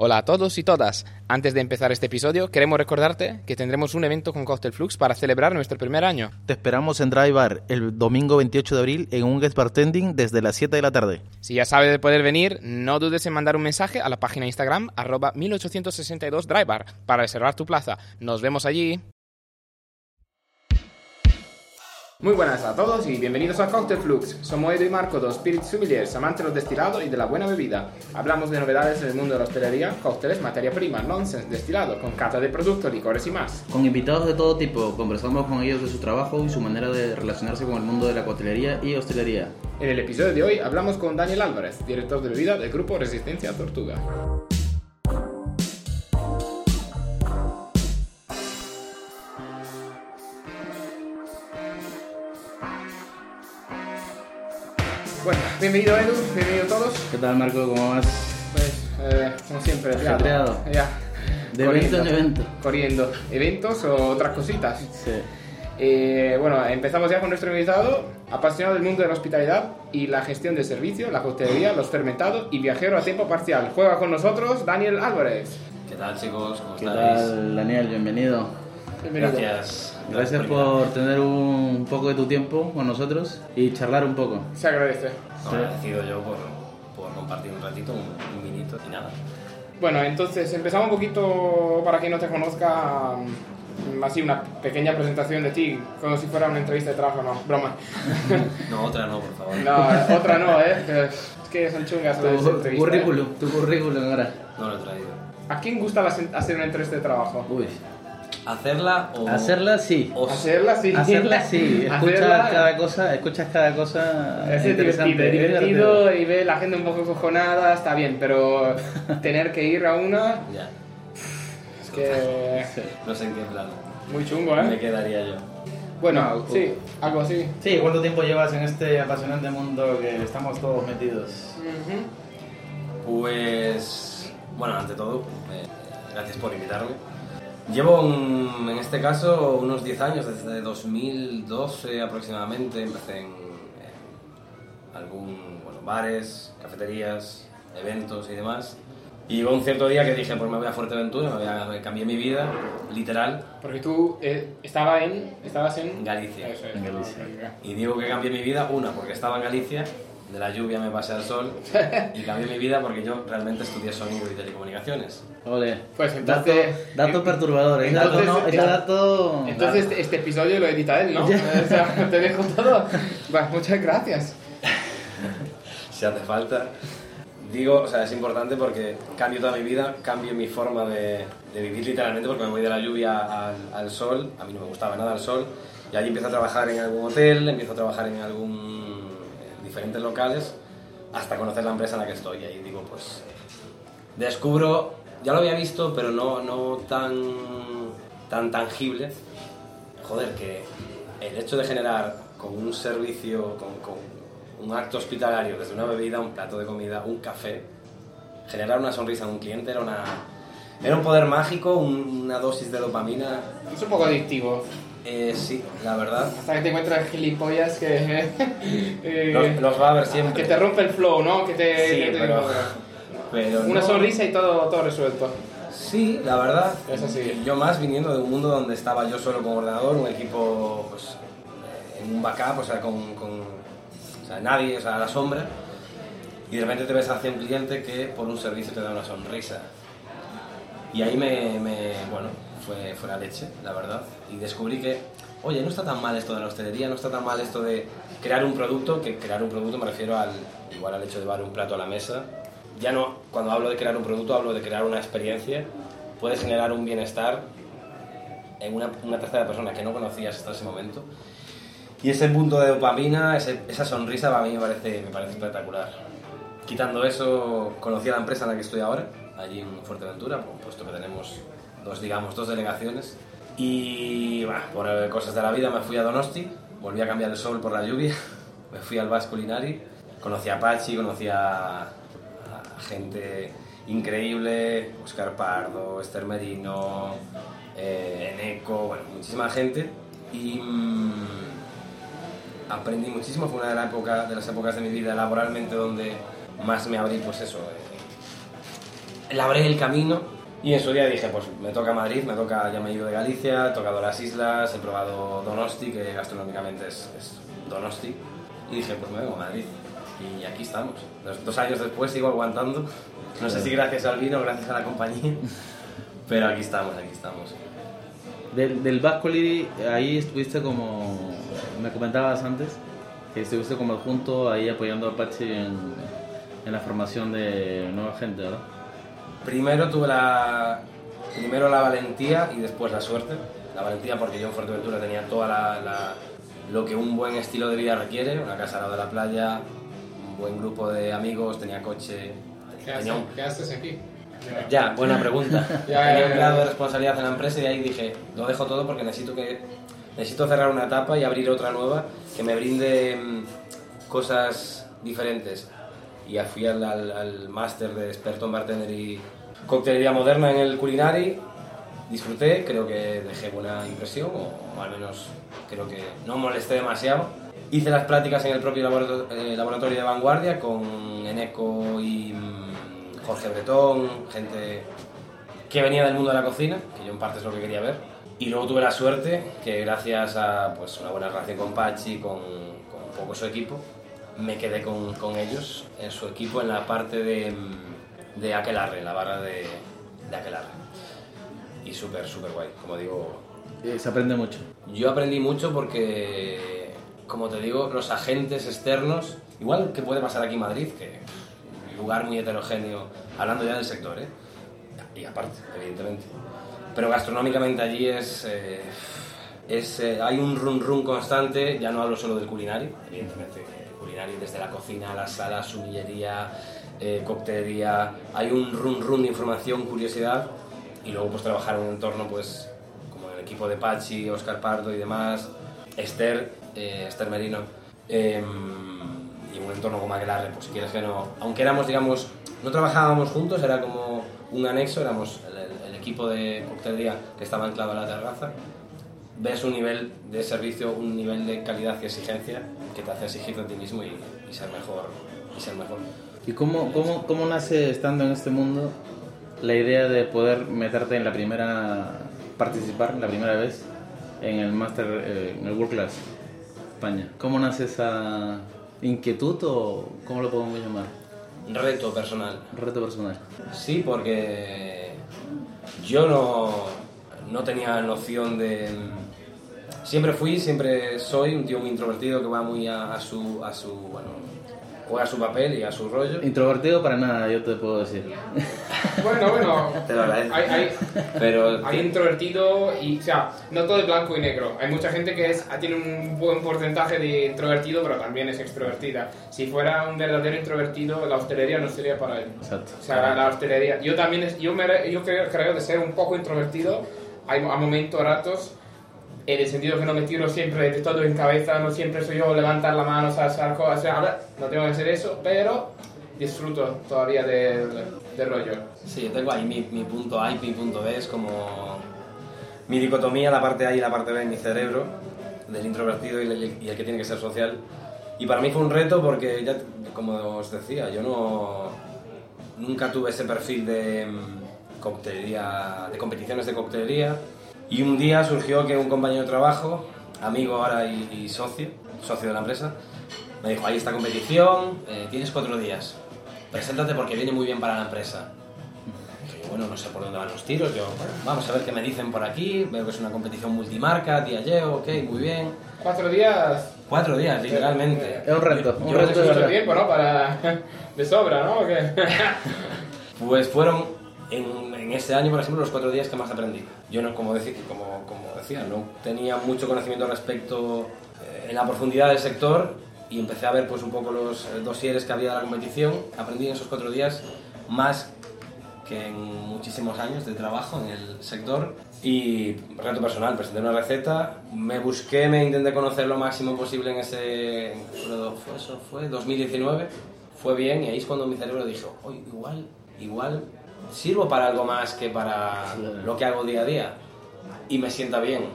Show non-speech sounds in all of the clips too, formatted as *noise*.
Hola a todos y todas. Antes de empezar este episodio, queremos recordarte que tendremos un evento con Cocktail Flux para celebrar nuestro primer año. Te esperamos en Dry Bar el domingo 28 de abril en un guest bartending desde las 7 de la tarde. Si ya sabes de poder venir, no dudes en mandar un mensaje a la página Instagram arroba 1862 Dry Bar para reservar tu plaza. Nos vemos allí. Muy buenas a todos y bienvenidos a Cocktail Flux. Somos Edu y Marco, dos Spirit Sommeliers, amantes de los destilados y de la buena bebida. Hablamos de novedades en el mundo de la hostelería, cócteles, materia prima, nonsense, destilado, con cata de productos, licores y más. Con invitados de todo tipo, conversamos con ellos de su trabajo y su manera de relacionarse con el mundo de la coctelería y hostelería. En el episodio de hoy hablamos con Daniel Álvarez, director de bebida del grupo Resistencia Tortuga. Bueno, bienvenido Edu, bienvenido a todos. ¿Qué tal Marco? ¿Cómo vas? Pues, eh, como siempre. Ajetreado. Ya. De Corriendo. evento en evento. Corriendo. ¿Eventos o otras cositas? Sí. Eh, bueno, empezamos ya con nuestro invitado, apasionado del mundo de la hospitalidad y la gestión de servicio, la coctelería, los fermentados y viajero a tiempo parcial. Juega con nosotros Daniel Álvarez. ¿Qué tal chicos? ¿Cómo ¿Qué estáis? tal Daniel? Bienvenido. Bienvenido. Gracias. Gracias por tener un poco de tu tiempo con nosotros y charlar un poco. Se agradece. No, agradecido yo por, por compartir un ratito, un, un vinito y nada. Bueno, entonces empezamos un poquito, para quien no te conozca, mm, así una pequeña presentación de ti, como si fuera una entrevista de trabajo, no, broma. *laughs* No, otra no, por favor. No, otra no, ¿eh? que- Es que son chungas Tu. ¿eh? currículum, tu currículum ahora. No lo he traído. ¿A quién gusta hacer una entrevista de trabajo? Uy. ¿Hacerla o...? Hacerla sí. o- Hacerla sí. Hacerla *laughs* sí. Escuchas Hacerla- cada cosa, escuchas cada cosa Es interesante. divertido, divertido y ve la gente un poco cojonada, está bien, pero *laughs* tener que ir a una Ya. es que *laughs* No sé en qué plan. muy chungo, Me ¿eh? quedaría yo. Bueno, No, sí, algo así. Sí, ¿cuánto tiempo llevas en este apasionante mundo que estamos todos metidos? Pues... Bueno, ante todo, eh, gracias por invitarme. Llevo, un- en este caso, unos 10 años, desde 2012 aproximadamente. Empecé en, en algún, bueno, bares, cafeterías, eventos y demás. Y hubo un cierto día que dije, pues me voy a Fuerteventura, me, voy a, me cambié mi vida, literal, Porque tú eh, estaba en, estabas en Galicia. Eso es. En Galicia. Y digo que cambié mi vida, una, porque estaba en Galicia, de la lluvia me pasé al sol, *laughs* y cambié mi vida porque yo realmente estudié sonido y telecomunicaciones. Ole. Pues entonces- Dato, dato perturbador, ¿eh? entonces- dato, no, ese dato... Entonces este, este episodio lo edita él, ¿no? *laughs* o sea, te dejo todo. Bueno, muchas gracias. *laughs* Si hace falta. Digo, o sea, es importante porque cambio toda mi vida, cambio mi forma de, de vivir literalmente porque me voy de la lluvia al, al sol, a mí no me gustaba nada el sol, y allí empiezo a trabajar en algún hotel, empiezo a trabajar en algún diferentes locales, hasta conocer la empresa en la que estoy, y ahí digo, pues, descubro, ya lo había visto, pero no, no tan, tan tangible, joder, que el hecho de generar con un servicio, con, un acto hospitalario, desde una bebida, un plato de comida, un café, generar una sonrisa a un cliente era una... Era un poder mágico, un- una dosis de dopamina. Es un poco adictivo. Eh, sí, la verdad. Hasta que te encuentras gilipollas que... *laughs* eh, Los, los va a haber siempre. Que te rompe el flow, ¿no? Que te... Sí, que te- pero- pero Una no- sonrisa y todo, todo resuelto. Sí, la verdad. Es así. Yo más viniendo de un mundo donde estaba yo solo con ordenador, un equipo pues, eh, en un backup, o sea, con, con o sea, nadie, o sea, a la sombra. Y de repente te ves hacia un cliente que por un servicio te da una sonrisa. Y ahí me, me- bueno, fue, fue la leche, la verdad. Y descubrí que, oye, no está tan mal esto de la hostelería, no está tan mal esto de crear un producto, que crear un producto me refiero al, igual al hecho de llevar un plato a la mesa. Ya no, cuando hablo de crear un producto, hablo de crear una experiencia. Puedes generar un bienestar en una, una tercera persona que no conocías hasta ese momento. Y ese punto de dopamina, ese- esa sonrisa, a mí me parece, me parece espectacular. Quitando eso, conocí a la empresa en la que estoy ahora, allí en Fuerteventura, puesto que tenemos dos, digamos, dos delegaciones. Y bah, por eh, cosas de la vida me fui a Donosti, volví a cambiar el sol por la lluvia, *laughs* me fui al Basque Culinari, conocí a Pachi, conocí a, gente increíble, Oscar Pardo, Esther Merino, eh, Eneco, bueno, muchísima gente. Y mm, aprendí muchísimo, fue una de, la época, de las épocas de mi vida laboralmente donde más me abrí, pues eso, labré el camino y en su día dije, pues me toca Madrid, me toca, ya me he ido de Galicia, he tocado las islas, he probado Donosti, que gastronómicamente es, es Donosti, y dije, pues me vengo a Madrid. Y aquí estamos. Dos, años después sigo aguantando. No sé si gracias al vino o gracias a la compañía, *laughs* pero aquí estamos, aquí estamos. Del, del Basque Coliri, ahí estuviste como, me comentabas antes, que estuviste como adjunto ahí apoyando a Apache en, en la formación de nueva gente, ¿verdad? Primero tuve la, primero la valentía y después la suerte. La valentía porque yo en Fuerteventura tenía toda la, la- lo que un buen estilo de vida requiere, una casa al lado de la playa, un buen grupo de amigos, tenía coche, ¿Qué tenía un- haces, ¿Qué haces aquí? Ya, buena pregunta. *laughs* Ya, Tenía ya, un ya, grado de responsabilidad en la empresa y ahí dije, lo dejo todo porque necesito que necesito cerrar una etapa y abrir otra nueva que me brinde mm, cosas diferentes. Y fui al, al- al máster de experto en bartender y coctelería moderna en el Culinari. Disfruté, creo que dejé buena impresión, o, o al menos creo que no molesté demasiado. Hice las prácticas en el propio laborato- eh, laboratorio de vanguardia con Eneco y mm, Jorge Bretón, gente que venía del mundo de la cocina, que yo en parte es lo que quería ver. Y luego tuve la suerte que gracias a pues, una buena relación con Pachi, con, con un poco su equipo, me quedé con, con ellos en su equipo en la parte de, de Aquelarre, en la barra de, de Aquelarre. Y súper, súper guay, como digo, Eh, se aprende mucho. yo aprendí mucho porque, como te digo, los agentes externos, igual que puede pasar aquí en Madrid, que lugar muy heterogéneo, hablando ya del sector, ¿eh? y aparte, evidentemente. Pero gastronómicamente allí es, eh, es eh, hay un run run constante, ya no hablo solo del culinario, evidentemente, desde la cocina la sala, sumillería, eh, coctelería, hay un run run de información, curiosidad, y luego pues trabajar en un entorno pues como el equipo de Pachi, Oscar Pardo y demás, Esther, eh, Esther Merino, eh, y un entorno como Aguilarre, pues si quieres que no, aunque éramos, digamos, no trabajábamos juntos, era como un anexo, éramos el- el equipo de coctelería que estaba anclado a la terraza, ves un nivel de servicio, un nivel de calidad y exigencia que te hace exigirte a ti mismo y, y ser mejor, y ser mejor. ¿Y cómo, cómo, cómo nace, estando en este mundo, la idea de poder meterte en la primera, participar la primera vez en el Master, eh, en el World Class España? ¿Cómo nace esa inquietud o cómo lo podemos llamar? Reto personal. Reto personal. Sí, porque yo no, no tenía noción de... Siempre fui, siempre soy un tío muy introvertido que va muy a, a su, a su, bueno, juega su papel y a su rollo. Introvertido para nada, yo te puedo decir. *laughs* Bueno, bueno. Te lo agradezco. Hay, hay, Pero hay introvertido y, o sea, no todo es blanco y negro. Hay mucha gente que es, tiene un buen porcentaje de introvertido, pero también es extrovertida. Si fuera un verdadero introvertido, la hostelería no sería para él. Exacto. O sea, la, la hostelería. Yo también, es- yo, me, yo creo, creo de ser un poco introvertido. Hay a momentos, ratos, en el sentido que no me tiro siempre de todo en cabeza, no siempre soy yo levantar la mano, o hacer cosas. O sea, a ver, no tengo que hacer eso, pero disfruto todavía del, del rollo. Sí, yo tengo ahí mi, mi punto A y mi punto B, es como mi dicotomía, la parte A y la parte B en mi cerebro, del introvertido y el, y el que tiene que ser social. Y para mí fue un reto porque, ya, como os decía, yo no nunca tuve ese perfil de mm, coctelería, de competiciones de coctelería. Y un día surgió que un compañero de trabajo, amigo ahora y, y socio, socio de la empresa, me dijo, hay esta competición, eh, tienes cuatro días, preséntate porque viene muy bien para la empresa. Dije, bueno, no sé por dónde van los tiros, yo, bueno, vamos a ver qué me dicen por aquí, veo que es una competición multimarca, Diageo, ok, muy bien. Cuatro días, Cuatro días, literalmente. Es un reto, un Yo- reto de tiempo, ¿no? Para... *laughs* de sobra, ¿no? ¿O qué? Pues fueron en, en ese año, por ejemplo, los cuatro días que más aprendí. Yo, no, como, decía, como, como decía, no tenía mucho conocimiento respecto eh, en la profundidad del sector y empecé a ver pues, un poco los eh, dosieres que había de la competición. Aprendí en esos cuatro días más que en muchísimos años de trabajo en el sector y reto personal, presenté una receta, me busqué, me intenté conocer lo máximo posible en ese, fue, eso, fue 2019, fue bien y ahí es cuando mi cerebro dijo, "Oye, igual, igual sirvo para algo más que para lo que hago día a día y me sienta bien.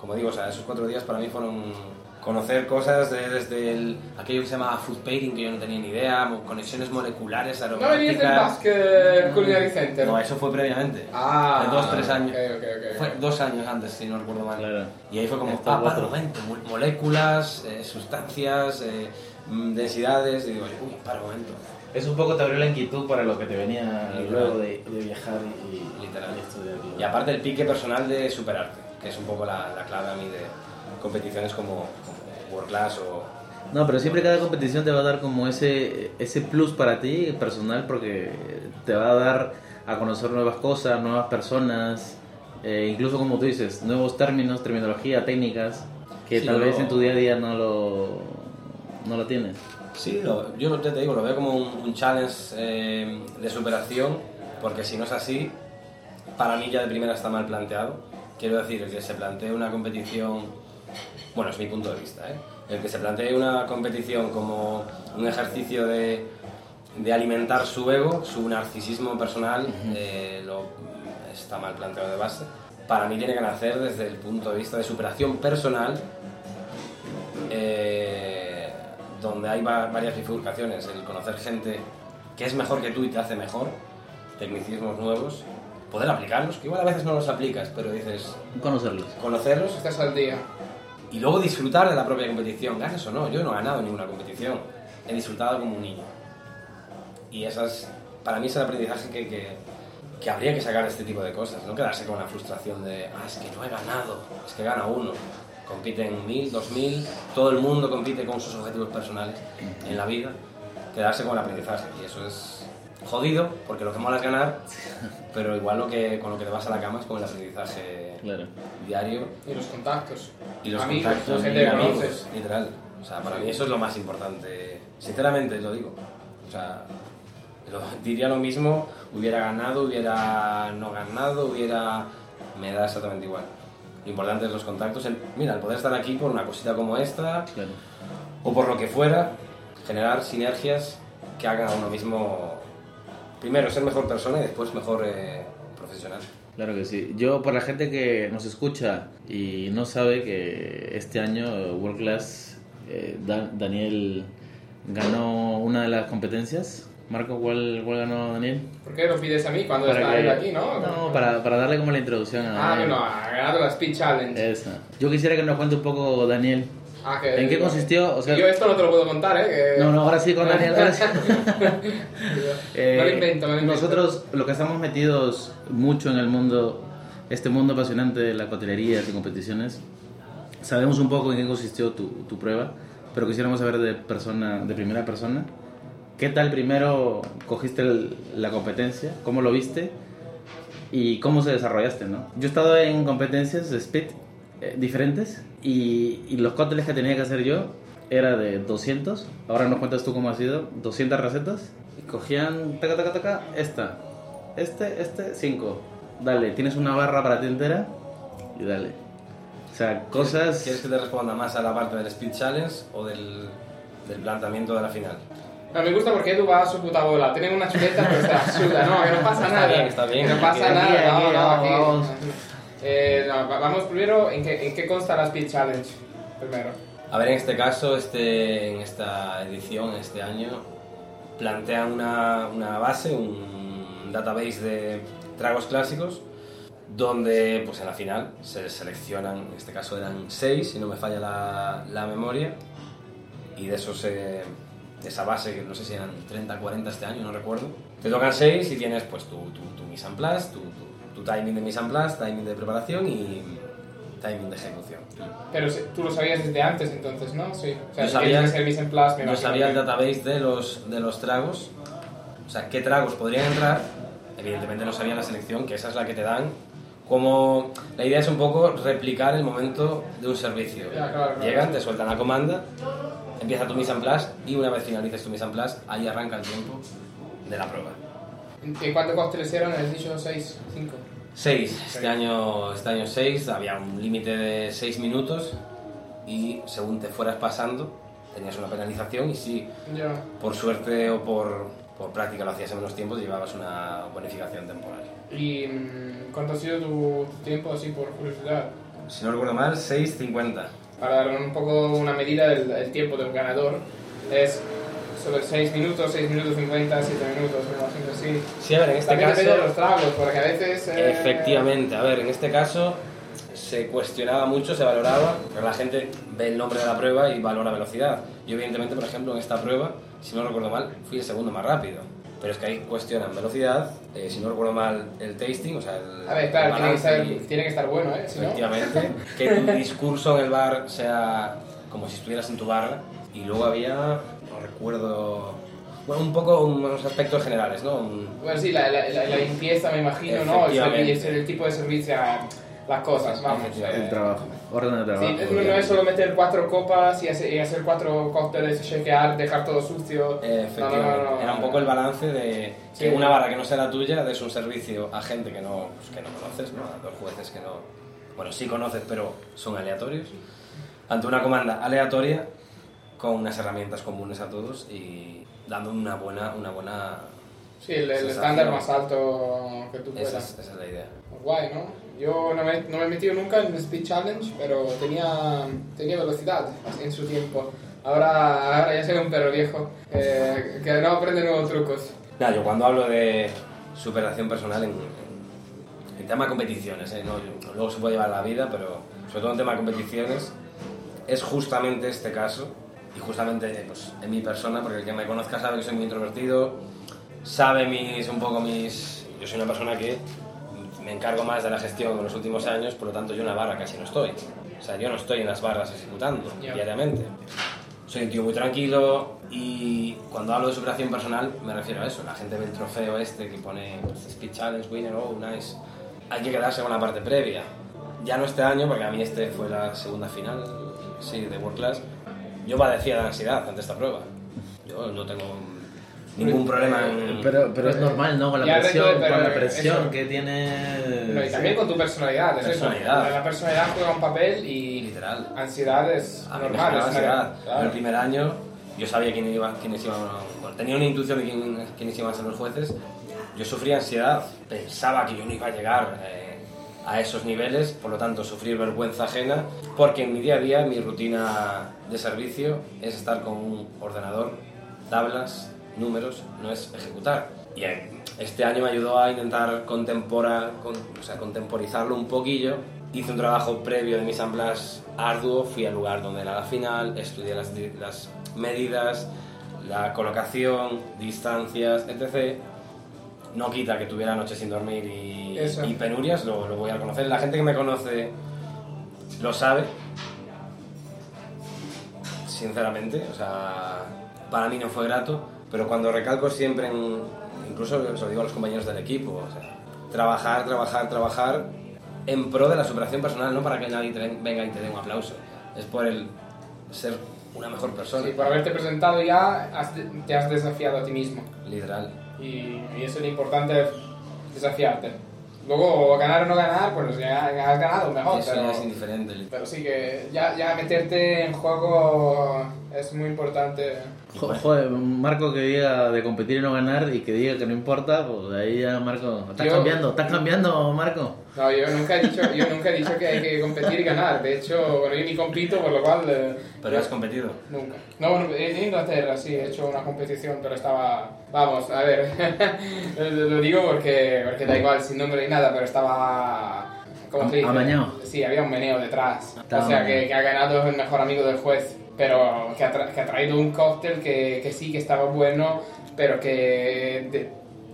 Como digo, o sea, esos cuatro días para mí fueron conocer cosas de- desde el, aquello que se llama food pairing, que yo no tenía ni idea, conexiones moleculares, ¿No venías del aromáticas. Basque Culinary Center? No, eso fue previamente. Ah, de dos, tres años. ok, ok, ok. Fue dos años antes, si no recuerdo mal. Claro. Y ahí fue como, ah, para momento, mo- moléculas, eh, sustancias, eh, mm, densidades, y digo, uy, para momento. Es un poco te abrió la inquietud para lo que te venía Literal. luego de, de viajar y, Literal. y estudiar. Y aparte el pique personal de superarte, que es un poco la, la clave a mí de competiciones como, como World Class o... No, pero siempre cada competición te va a dar como ese, ese plus para ti personal porque te va a dar a conocer nuevas cosas, nuevas personas, eh, incluso como tú dices, nuevos términos, terminología, técnicas que Sí, tal vez en tu día a día no lo, no lo tienes. Sí, lo- yo ya te digo, lo veo como un, un challenge eh, de superación, porque si no es así, para mí ya de primera está mal planteado. Quiero decir, el que se plantee una competición, bueno, es mi punto de vista, ¿eh? el que se plantee una competición como un ejercicio de, de alimentar su ego, su narcisismo personal, eh, lo, está mal planteado de base. Para mí tiene que nacer desde el punto de vista de superación personal eh, donde hay va- varias bifurcaciones, el conocer gente que es mejor que tú y te hace mejor, tecnicismos nuevos, poder aplicarlos, que igual a veces no los aplicas, pero dices, Conocerlos. conocerlos Estás al día. y luego disfrutar de la propia competición, ganes o no, yo no he ganado ninguna competición, he disfrutado como un niño. Y esas, para mí es el aprendizaje que, que, que habría que sacar de este tipo de cosas, no quedarse con la frustración de, ah, es que no he ganado, es que gana uno. Compiten mil, dos mil, todo el mundo compite con sus objetivos personales en la vida, quedarse con el aprendizaje. Y eso es jodido, porque lo que mola es ganar, pero igual lo que, con lo que te vas a la cama es con el aprendizaje Claro. diario Y los contactos. y los amigos, contactos gente y amigos, literal. O sea, para mí eso es lo más importante. Sinceramente lo digo. O sea, lo- *laughs* diría lo mismo, hubiera ganado, hubiera no ganado, hubiera... Me da exactamente igual. Lo importante es los contactos. El, mira, el poder estar aquí por una cosita como esta, Claro. o por lo que fuera, generar sinergias que hagan a uno mismo, primero, ser mejor persona y después mejor eh, profesional. Claro que sí. Yo, para la gente que nos escucha y no sabe que este año World Class, eh, Da- Daniel ganó una de las competencias. Marco, ¿cuál, cuál ganó Daniel? ¿Por qué lo pides a mí cuando está él aquí, no? No, para, para darle como la introducción a Ah, Daniel. bueno, ha ganado la Speed Challenge. Esa. Yo quisiera que nos cuente un poco, Daniel, Ah, que- ¿en qué consistió? O sea, Yo esto no te lo puedo contar, ¿eh? Que- No, no, ahora sí con Daniel. ahora sí. Eh, *laughs* no lo invento, no lo invento. Nosotros, lo que estamos metidos mucho en el mundo, este mundo apasionante de la cotelería y competiciones, sabemos un poco en qué consistió tu, tu prueba, pero quisiéramos saber de, persona, de primera persona. ¿Qué tal primero cogiste el- la competencia? ¿Cómo lo viste? ¿Y cómo se desarrollaste? ¿no? Yo he estado en competencias de speed eh, diferentes y, y los cócteles que tenía que hacer yo era de 200. Ahora nos cuentas tú cómo ha sido. 200 recetas. Y cogían, taca, taca, taca, esta. Este, este, 5. Dale, tienes una barra para ti entera y dale. O sea, cosas... ¿Quieres que te responda más a la parte del Speed Challenge o del, del planteamiento de la final? No, me gusta porque Edu va a su puta bola. Tienen una chuleta, pero se la *laughs* suda. No, que no pasa Está nada. bien, está bien. Que no pasa nada. aquí, no, no, vamos, aquí. vamos. Eh, no, va- vamos primero, ¿en qué, ¿en qué consta la Speed Challenge? Primero. A ver, en este caso, este, en esta edición, este año, plantean una, una base, un database de tragos clásicos, donde pues en la final se seleccionan, en este caso eran seis, si no me falla la, la memoria, y de esos, eh, de esa base, que no sé si eran 30, 40 este año, no recuerdo, te tocan seis y tienes pues tu, tu, tu mise en place, tu, tu, timing de mise en place, timing de preparación y timing de ejecución. Pero tú lo sabías desde antes, entonces, ¿no? Sí. O sea, si sabía- ser mise en place, sabía el database de los, de los tragos, o sea, qué tragos podrían entrar. Evidentemente no sabía la selección, que esa es la que te dan. Como la idea es un poco replicar el momento de un servicio. Ya, claro, claro. Llegan, te sueltan la comanda, empieza tu mise en place y una vez finalices tu mise en place, ahí arranca el tiempo de la prueba. ¿En cuántos cócteles eran? ¿Has dicho seis? ¿Cinco? Seis, este año, este año había un límite de seis minutos y según te fueras pasando tenías una penalización y si Ya. por suerte o por, por práctica lo hacías en menos tiempo, llevabas una bonificación temporal. ¿Y mm, cuánto ha sido tu, tu tiempo, así, por curiosidad? Si no recuerdo mal, 6.50. para dar un poco una medida del, del tiempo de un ganador, es sobre 6 minutos, 6 minutos 50, 7 minutos, me imagino así. Sí, a ver, en este También caso... depende de los tragos, porque a veces... eh, Efectivamente, a ver, en este caso se cuestionaba mucho, se valoraba, pero la gente ve el nombre de la prueba y valora velocidad. Yo evidentemente, por ejemplo, en esta prueba, si no recuerdo mal, fui el segundo más rápido. Pero es que ahí cuestionan velocidad, eh, si no recuerdo mal, el tasting, o sea, el, A ver, claro, el tiene que, estar, y- tiene que estar bueno, ¿eh? Si no- efectivamente, que tu *laughs* discurso en el bar sea como si estuvieras en tu barra. Y luego había, no recuerdo, bueno, un poco unos aspectos generales, ¿no? Un- Bueno, sí, la, la, la- la limpieza, me imagino, ¿no? El, Efectivamente. servi- el tipo de servicio a las cosas, vamos. El trabajo, orden de trabajo. Sí, no, es solo meter cuatro copas y hacer, y hacer cuatro cócteles, chequear, dejar todo sucio. Efectivamente. No, no. Era un poco el balance de Sí. una barra que no sea la tuya des un servicio a gente que no, pues, que no conoces, ¿no? a dos jueces que no, bueno, sí conoces, pero son aleatorios, ante una comanda aleatoria con unas herramientas comunes a todos y dando una buena, una buena Sí, el, estándar más alto que tú Esa puedas. es, esa es la idea. Guay, ¿no? Yo no me, no me he metido nunca en el Speed Challenge, pero tenía, tenía velocidad en su tiempo. Ahora, ahora ya soy un perro viejo eh, que no aprende nuevos trucos. Nada, yo cuando hablo de superación personal en, en, en tema de competiciones, ¿eh? No, yo- luego se puede llevar la vida, pero sobre todo en tema de competiciones, es justamente este caso y justamente pues, en mi persona, porque el que me conozca sabe que soy muy introvertido, sabe mis, un poco mis... Yo soy una persona que me encargo más de la gestión en los últimos años, por lo tanto yo en una barra casi no estoy. O sea, yo no estoy en las barras ejecutando Ya. diariamente. Soy un tío muy tranquilo y cuando hablo de superación personal me refiero a eso. La gente ve el trofeo este que pone pues, Speed Challenge Winner, oh, nice. Hay que quedarse con la parte previa. Ya no este año, porque a mí este fue la segunda final, sí, de World Class. Yo padecía de ansiedad ante esta prueba. Yo no tengo ningún problema en... Pero, pero es normal, ¿no? Con la Ya, presión, pero con la eso- presión que tiene... No, y también con tu personalidad, es eso. Personalidad. La personalidad juega un papel y Literal. ansiedad es A mí me normal. es ansiedad. claro. El primer año yo sabía quién iba, quiénes iban, bueno, tenía una intuición de quién, quiénes iban a ser los jueces. Yo sufría ansiedad, pensaba que yo no iba a llegar eh, a esos niveles, por lo tanto sufrir vergüenza ajena, porque en mi día a día mi rutina de servicio es estar con un ordenador, tablas, números, no es ejecutar. Y eh, este año me ayudó a intentar contempora, con- o sea, contemporizarlo un poquillo. Hice un trabajo previo de mis amplas arduo, fui al lugar donde era la final, estudié las, di- las medidas, la colocación, distancias, etc. No quita que tuviera noches sin dormir y, penurias, lo, lo voy a reconocer. La gente que me conoce lo sabe, sinceramente, o sea, para mí no fue grato, pero cuando recalco siempre en, incluso se lo digo a los compañeros del equipo, o sea, trabajar, trabajar, trabajar en pro de la superación personal, no para que nadie te venga y te dé un aplauso, es por el ser una mejor persona, Sí, por haberte presentado ya, has te has desafiado a ti mismo. literal. Y, y eso es lo importante, desafiarte. Luego, ganar o no ganar, pues ya has ganado, mejor. Eso pero, es indiferente. pero sí que ya, ya meterte en juego es muy importante. Jo- Joder, un Marco que diga de competir y no ganar y que diga que no importa, pues ahí ya Marco... Estás Yo- cambiando, estás cambiando, Marco. No, yo nunca he dicho, yo nunca he dicho que hay que competir y ganar. De hecho, bueno, yo ni compito, por lo cual... eh, Pero has competido. Nunca. No, bueno, en Inglaterra sí he hecho una competición, pero estaba. Vamos, a ver. *laughs* lo digo porque, porque da igual, sin nombre ni nada, pero estaba. ¿Cómo se dice? Amañado. Sí, había un meneo detrás. Estaba o sea, que, que ha ganado el mejor amigo del juez, pero que ha, tra- que ha traído un cóctel que, que sí que estaba bueno, pero que. De,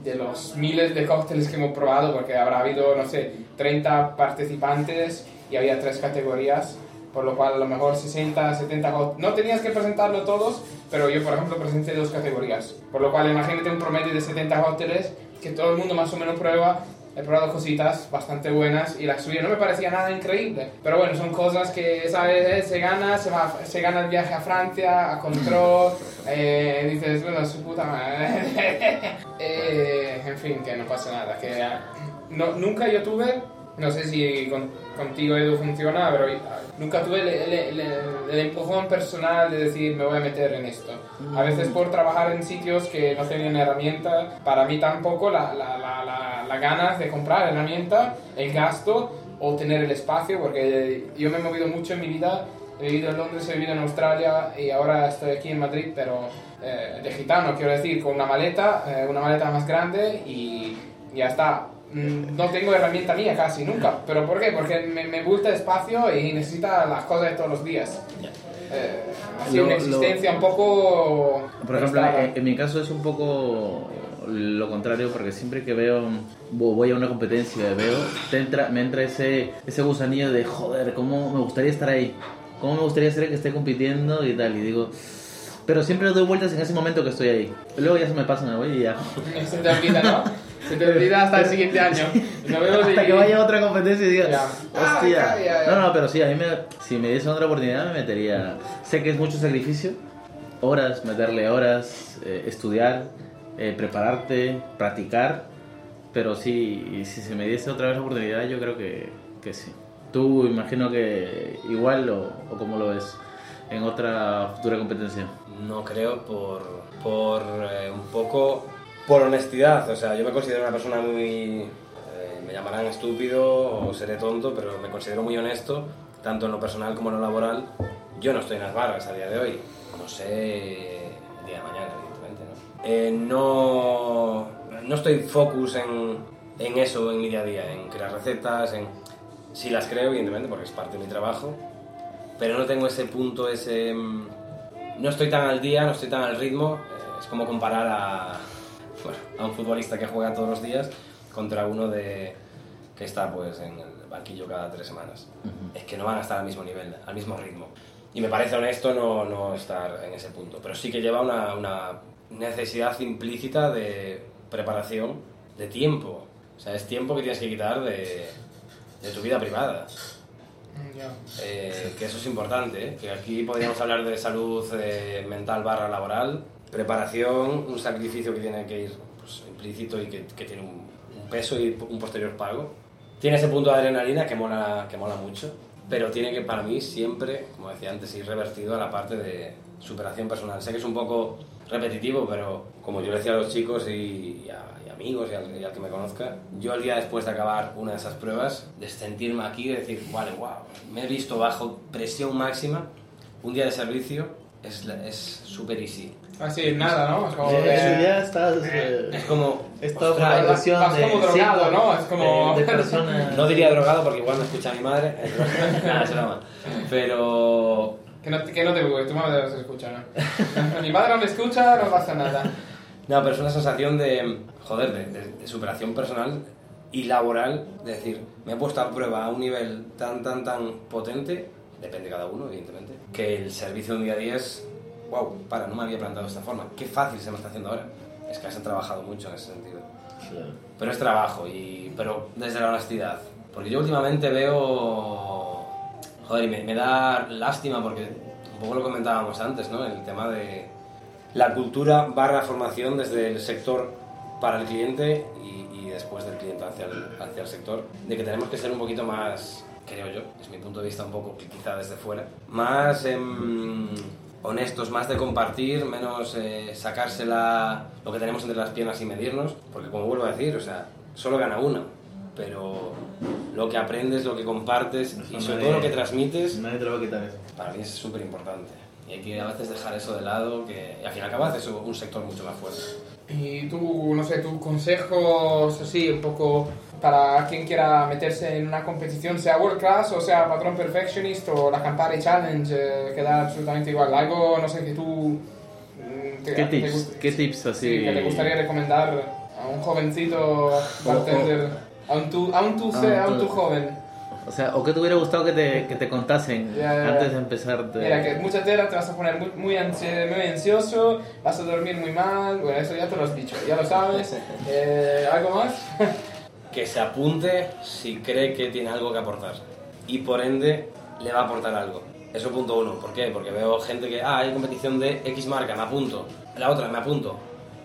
de los miles de cócteles que hemos probado, porque habrá habido, no sé, 30 participantes y había tres categorías, por lo cual a lo mejor 60, 70 cócteles. No tenías que presentarlo todos, pero yo, por ejemplo, presenté dos categorías. Por lo cual, imagínate un promedio de 70 cócteles que todo el mundo más o menos prueba. He probado cositas bastante buenas y la suya no me parecía nada increíble. Pero bueno, son cosas que, ¿sabes? Eh, Se gana, se, va, se gana el viaje a Francia, a Control. *laughs* eh, dices, bueno, su puta madre. *laughs* Eh, en fin, que no pasa nada. Que no, nunca yo tuve, no sé si con- contigo Edu funciona, pero ah, nunca tuve el, el- empujón personal de decir me voy a meter en esto. A veces por trabajar en sitios que no tenían herramienta, para mí tampoco la, la, la, la ganas de comprar herramienta, el gasto o tener el espacio, porque yo me he movido mucho en mi vida he vivido en Londres, he vivido en Australia y ahora estoy aquí en Madrid, pero eh, de gitano, quiero decir, con una maleta, eh, una maleta más grande y ya está. Mm, No tengo herramienta mía casi nunca. ¿Pero por qué? Porque me, me gusta espacio y necesita las cosas de todos los días. Eh, así Lo- una lo- existencia un poco... Por ejemplo, en, en mi caso es un poco lo contrario porque siempre que veo vo- voy a una competencia veo te entra, me entra ese ese gusanillo de joder cómo me gustaría estar ahí cómo me gustaría ser el que esté compitiendo y tal y digo pero siempre doy vueltas en ese momento que estoy ahí luego ya se me pasa me voy y ya *laughs* Se te olvida, ¿no? Se te olvida hasta el siguiente año. Nos vemos hasta y- que vaya a otra competencia y diga Ya. hostia Ah, ya, ya. no no pero sí a mí me, si me diese otra oportunidad me metería sé que es mucho sacrificio horas meterle horas eh, estudiar eh, prepararte practicar pero sí si se me diese otra vez la oportunidad yo creo que, que sí tú imagino que igual o, o cómo lo ves en otra futura competencia No creo por, por eh, un poco por honestidad. O sea, yo me considero una persona muy... eh, me llamarán estúpido o seré tonto, pero me considero muy honesto, tanto en lo personal como en lo laboral. Yo no estoy en las barras a día de hoy. No sé el día de mañana, evidentemente. ¿no? Eh, no, no estoy focus en, en eso en mi día a día, en crear recetas, en... Sí las creo, evidentemente, porque es parte de mi trabajo, pero no tengo ese punto, ese... mm, No estoy tan al día, no estoy tan al ritmo. eh, Es como comparar a, bueno, a un futbolista que juega todos los días contra uno de, que está pues en el banquillo cada tres semanas. Es que no van a estar al mismo nivel, al mismo ritmo. Y me parece honesto no, no estar en ese punto, pero sí que lleva una, una necesidad implícita de preparación, de tiempo. O sea, es tiempo que tienes que quitar de, de tu vida privada. Eh, que eso es importante, ¿eh? que aquí podríamos hablar de salud eh, mental barra laboral, preparación, un sacrificio que tiene que ir pues, implícito y que, que tiene un, un peso y un posterior pago. Tiene ese punto de adrenalina que mola, que mola mucho, pero tiene que para mí siempre, como decía antes, ir revertido a la parte de superación personal. Sé que es un poco repetitivo, pero como yo le decía a los chicos y, y a, y amigos y al, y al que me conozca, yo el día después de acabar una de esas pruebas, de sentirme aquí y decir, vale, wow, me he visto bajo presión máxima, un día de servicio es la- es súper easy. Así, nada, ¿no? Es como de- eso ya estás eh, Es como... Esto ostras, vas- vas de como drogado, cinco- ¿no? Es como- de, de personas No diría drogado porque igual me escucha mi madre. *laughs* Nada, es broma. Pero Que no, que no te preocupes, tu madre no se escucha, ¿no? *laughs* Mi madre no me escucha, no pasa nada. No, pero es una sensación de, joder, de, de- de superación personal y laboral, de decir, me he puesto a prueba a un nivel tan, tan, tan potente, depende de cada uno, evidentemente, que el servicio de un día a día es, wow, para, no me había planteado de esta forma, qué fácil se me está haciendo ahora. Es que has trabajado mucho en ese sentido. Pero es trabajo, y, pero desde la honestidad. Porque yo últimamente veo, joder, y me, me da lástima porque un poco lo comentábamos antes, ¿no? El tema de la cultura barra formación desde el sector para el cliente y, y después del cliente hacia el, hacia el sector, de que tenemos que ser un poquito más, creo yo, es mi punto de vista un poco quizá desde fuera, más em, honestos, más de compartir, menos eh, sacársela lo que tenemos entre las piernas y medirnos, porque como vuelvo a decir, o sea, solo gana uno, pero lo que aprendes, lo que compartes y sobre todo lo que transmites nadie te lo va a quitar eso para mí es súper importante. Y hay que a veces dejar eso de lado, que y al fin y al cabo haces un sector mucho más fuerte. Y tú, no sé, tus consejos así, un poco para quien quiera meterse en una competición, sea World Class o sea Patrón Perfectionist o la Campari Challenge, eh, queda absolutamente igual. Algo, no sé, que tú... mm, te- ¿Qué tips? ¿Qué tips así? Sí, que te gustaría recomendar a un jovencito bartender, a un tú, a un tú, A un tú joven. O sea, ¿o qué te hubiera gustado que te, que te contasen Ya, ya, ya. antes de empezar? de- Mira, que mucha tela te vas a poner muy, muy ansioso, vas a dormir muy mal, bueno, eso ya te lo has dicho, ya lo sabes. *laughs* Eh, ¿Algo más? *laughs* Que se apunte si cree que tiene algo que aportar. Y por ende, le va a aportar algo. Eso punto uno. ¿Por qué? Porque veo gente que, ah, hay competición de X marca, me apunto. La otra, me apunto.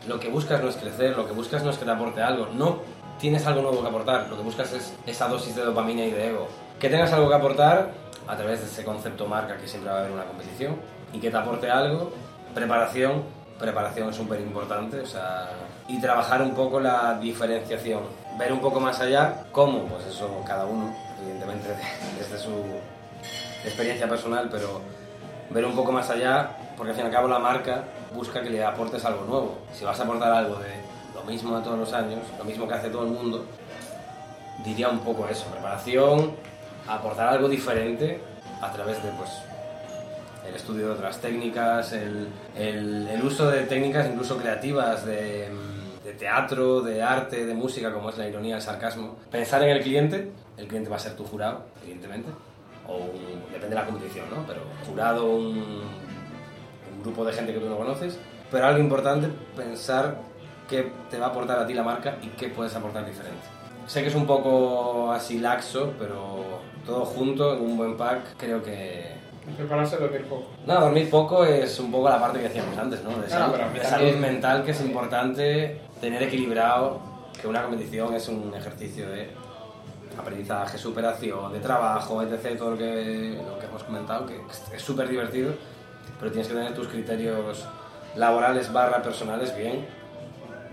Lo que buscas no es crecer, lo que buscas no es que te aporte algo. No tienes algo nuevo que aportar. Lo que buscas es esa dosis de dopamina y de ego. Que tengas algo que aportar a través de ese concepto marca que siempre va a haber una competición y que te aporte algo. Preparación. Preparación es súper importante. O sea, y trabajar un poco la diferenciación. Ver un poco más allá. ¿Cómo? Pues eso, cada uno, evidentemente, *laughs* desde su experiencia personal, pero ver un poco más allá, porque al fin y al cabo la marca busca que le aportes algo nuevo. Si vas a aportar algo de lo mismo de todos los años, lo mismo que hace todo el mundo, diría un poco eso, preparación, aportar algo diferente a través de pues el estudio de otras técnicas, el, el- el uso de técnicas incluso creativas, de, de teatro, de arte, de música, como es la ironía, el sarcasmo. Pensar en el cliente, el cliente va a ser tu jurado, evidentemente, o un- depende de la competición, ¿no? Pero jurado, un, un grupo de gente que tú no conoces, pero algo importante, pensar qué te va a aportar a ti la marca y qué puedes aportar diferente. Sé que es un poco así laxo, pero todo junto, en un buen pack, creo que, Prepararse a dormir poco. no, dormir poco es un poco la parte que decíamos antes, ¿no? De, salud, de salud mental, que es importante tener equilibrado, que una competición es un ejercicio de aprendizaje, superación, de trabajo, etc., todo lo que, lo que hemos comentado, que es súper divertido, pero tienes que tener tus criterios laborales barra personales bien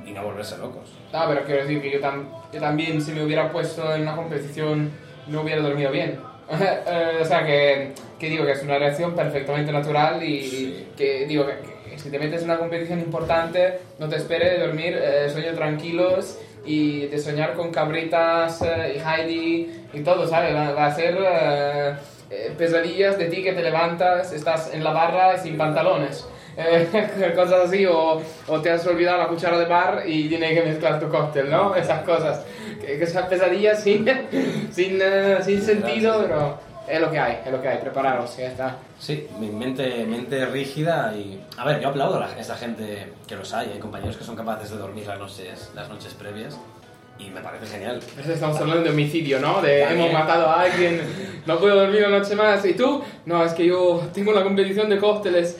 y no volverse locos. Ah, pero quiero decir que yo, tam- yo también, si me hubiera puesto en una competición, no hubiera dormido bien. *laughs* Eh, o sea, que, que digo que es una reacción perfectamente natural y Sí. que digo que, que si te metes en una competición importante, no te espere de dormir eh, sueños tranquilos y de soñar con cabritas eh, y Heidi y todo, ¿sabes? Va, va a ser eh, eh, pesadillas de ti que te levantas, estás en la barra sin pantalones. *laughs* Eh, cosas así, o, o te has olvidado la cuchara de bar y tienes que mezclar tu cóctel, ¿no? Esas cosas. Que, sean pesadillas sin, *laughs* sin, eh, sin sentido, pero es lo que hay, es lo que hay, prepararos, ya está. Sí, mi mente, mente rígida y... A ver, yo aplaudo a esa gente que los hay, hay compañeros que son capaces de dormir las noches, las noches previas y me parece genial. Estamos hablando de homicidio, ¿no? De También. hemos matado a alguien, no puedo dormir una noche más. ¿Y tú? No, es que yo tengo una competición de cócteles.